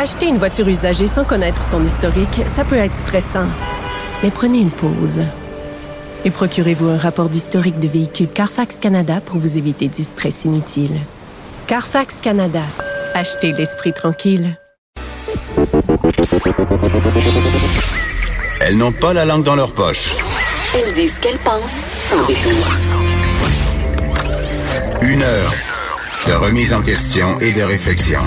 Acheter une voiture usagée sans connaître son historique, ça peut être stressant. Mais prenez une pause. Et procurez-vous un rapport d'historique de véhicule Carfax Canada pour vous éviter du stress inutile. Carfax Canada. Achetez l'esprit tranquille. Elles n'ont pas la langue dans leur poche. Elles disent ce qu'elles pensent sans détour. Une heure de remise en question et de réflexion.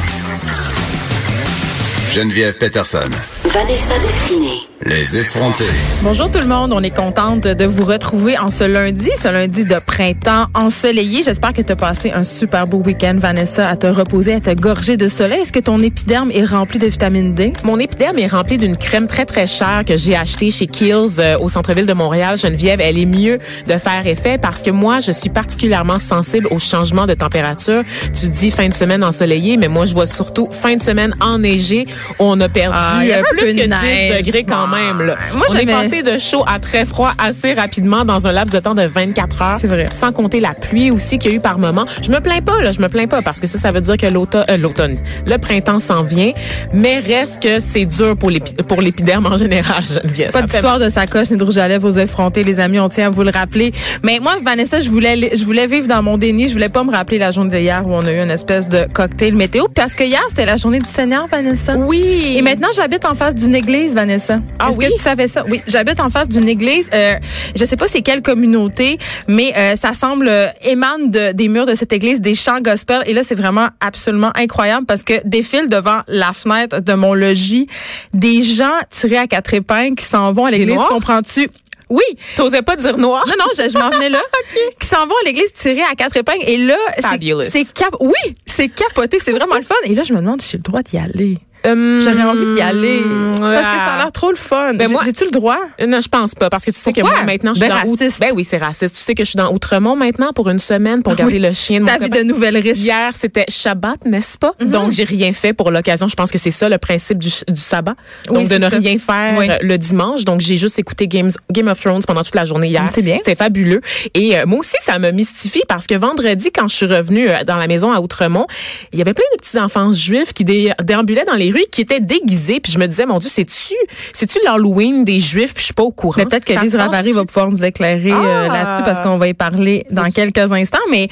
Geneviève Peterson. Vanessa Destinée. Les effrontés. Bonjour tout le monde, on est contente de vous retrouver en ce lundi, ce lundi de printemps ensoleillé. J'espère que tu as passé un super beau week-end, Vanessa, à te reposer, à te gorger de soleil. Est-ce que ton épiderme est rempli de vitamine D? Mon épiderme est rempli d'une crème très très chère que j'ai achetée chez Kiehl's euh, au centre-ville de Montréal. Geneviève, elle est mieux de faire effet parce que moi, je suis particulièrement sensible au changement de température. Tu dis fin de semaine ensoleillée, mais moi, je vois surtout fin de semaine enneigée. On a perdu Ah, y euh, plus de que 10 neige. degrés quand même. là. Moi, On est passé de chaud à très froid assez rapidement dans un laps de temps de 24 heures. C'est vrai. Sans compter la pluie aussi qu'il y a eu par moment. Je me plains pas, là, je me plains pas parce que ça, ça veut dire que l'automne, euh, l'automne, le printemps s'en vient. Mais reste que c'est dur pour l'épi- pour l'épiderme en général, Geneviève. Pas d'histoire de sacoche ni de rouge à lèvres aux effrontés, les amis. On tient à vous le rappeler. Mais moi, Vanessa, je voulais, je voulais vivre dans mon déni. Je voulais pas me rappeler la journée d'hier où on a eu une espèce de cocktail météo. Parce que hier, c'était la journée du Seigneur, Vanessa. Oui. Et maintenant, j'habite en face d'une église, Vanessa? Ah Est-ce oui? que tu savais ça? Oui, j'habite en face d'une église. Euh, je sais pas c'est quelle communauté, mais euh, ça semble euh, émane de, des murs de cette église des chants gospel. Et là, c'est vraiment absolument incroyable parce que défilent devant la fenêtre de mon logis des gens tirés à quatre épingles qui s'en vont à l'église. Comprends-tu? Oui. T'osais pas dire noir? Non, non, je, je m'en venais là. Qui s'en vont à l'église tirés à quatre épingles. Et là, c'est- Fabulous. c'est cap oui, c'est capoté. C'est vraiment le fun. Et là, je me demande si j'ai le droit d'y aller. Hum, J'aurais envie d'y aller. Parce que ça a ah. l'air trop le fun. Ben J'ai-tu le droit? Euh, Non, je pense pas parce que tu sais que moi maintenant je suis Ben dans raciste. Ben oui, c'est raciste. Tu sais que je suis dans Outremont maintenant pour une semaine pour garder Oui. le chien de mon Ta vie copain. de nouvelle riche. Mhm. Hier, c'était Shabbat, n'est-ce pas? Donc, j'ai rien fait pour l'occasion. Je pense que c'est ça le principe du, du sabbat. Oui, Donc, de ne ça. rien faire Oui. euh, le dimanche. Donc, j'ai juste écouté Games, Game of Thrones pendant toute la journée hier. C'est bien. C'est fabuleux. Et euh, moi aussi, ça me mystifie parce que vendredi, quand je suis revenue dans la maison à Outremont, il y avait plein de petits enfants juifs qui dé- déambulaient dans les qui étaient déguisés. Puis je me disais, mon Dieu, c'est-tu, c'est-tu l'Halloween des juifs? Puis je suis pas au courant. Mais peut-être que Lise Ravary va pouvoir nous éclairer euh, Ah! là-dessus parce qu'on va y parler dans quelques instants. Mais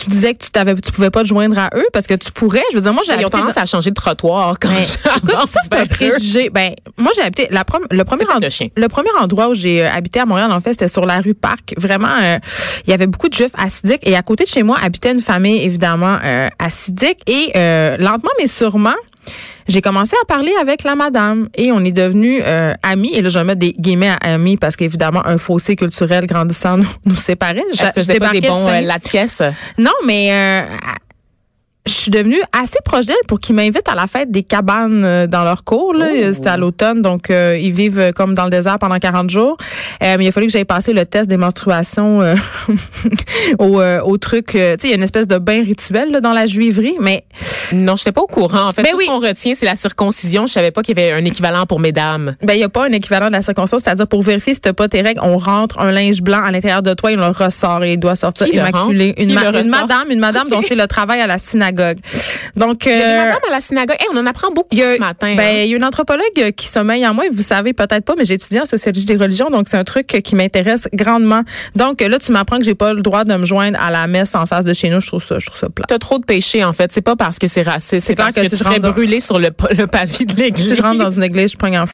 tu disais que tu t'avais, tu pouvais pas te joindre à eux parce que tu pourrais. Je veux dire, moi, j'ai Ils ont habité tendance dans- à changer de trottoir quand Ben, écoute, ça, c'est un préjugé. Ben, moi, j'ai habité, la prom- le premier, le premier endroit où j'ai euh, habité à Montréal, en fait, c'était sur la rue Parc. Vraiment, euh, il y avait beaucoup de juifs assidiques. Et à côté de chez moi, habitait une famille, évidemment, euh, assidique. Et lentement, mais sûrement, j'ai commencé à parler avec la madame et on est devenus euh, amis. Et là, je vais mettre des guillemets à amis parce qu'évidemment, un fossé culturel grandissant nous, nous séparait. Je- pas des de bons Saint- euh, latrices. non, mais euh, je suis devenue assez proche d'elle pour qu'ils m'invitent à la fête des cabanes euh, dans leur cours. Là. Oh. C'était à l'automne, donc euh, ils vivent euh, comme dans le désert pendant 40 jours. Euh, mais il a fallu que j'aille passer le test des menstruations euh, au, euh, au truc. euh, tu sais, il y a une espèce de bain rituel là, dans la juiverie, mais Non, je n'étais pas au courant. En fait, Ben tout oui. ce qu'on retient, c'est la circoncision. Je savais pas qu'il y avait un équivalent pour mesdames. ben il y a pas un équivalent de la circoncision, c'est-à-dire pour vérifier si t'as pas tes règles, on rentre un linge blanc à l'intérieur de toi, il le ressort et il doit sortir Qui immaculé. Une, ma- une madame, une madame dont c'est le travail à la synagogue. Donc Il y a des euh, madames à la synagogue. Hey, on en apprend beaucoup a, ce matin. ben, hein. il y a une anthropologue euh, qui sommeille en moi, et vous savez peut-être pas, mais j'ai étudié en sociologie des religions, donc c'est un truc euh, qui m'intéresse grandement. Donc euh, là, tu m'apprends que j'ai pas le droit de me joindre à la messe en face de chez nous. Je trouve ça, je trouve ça plat. T'as trop de péché, en fait. C'est pas parce que c'est raciste. C'est clair parce que que, tu serais dans- brûlé sur le, le pavé de l'église. Si je rentre dans une église, je prends en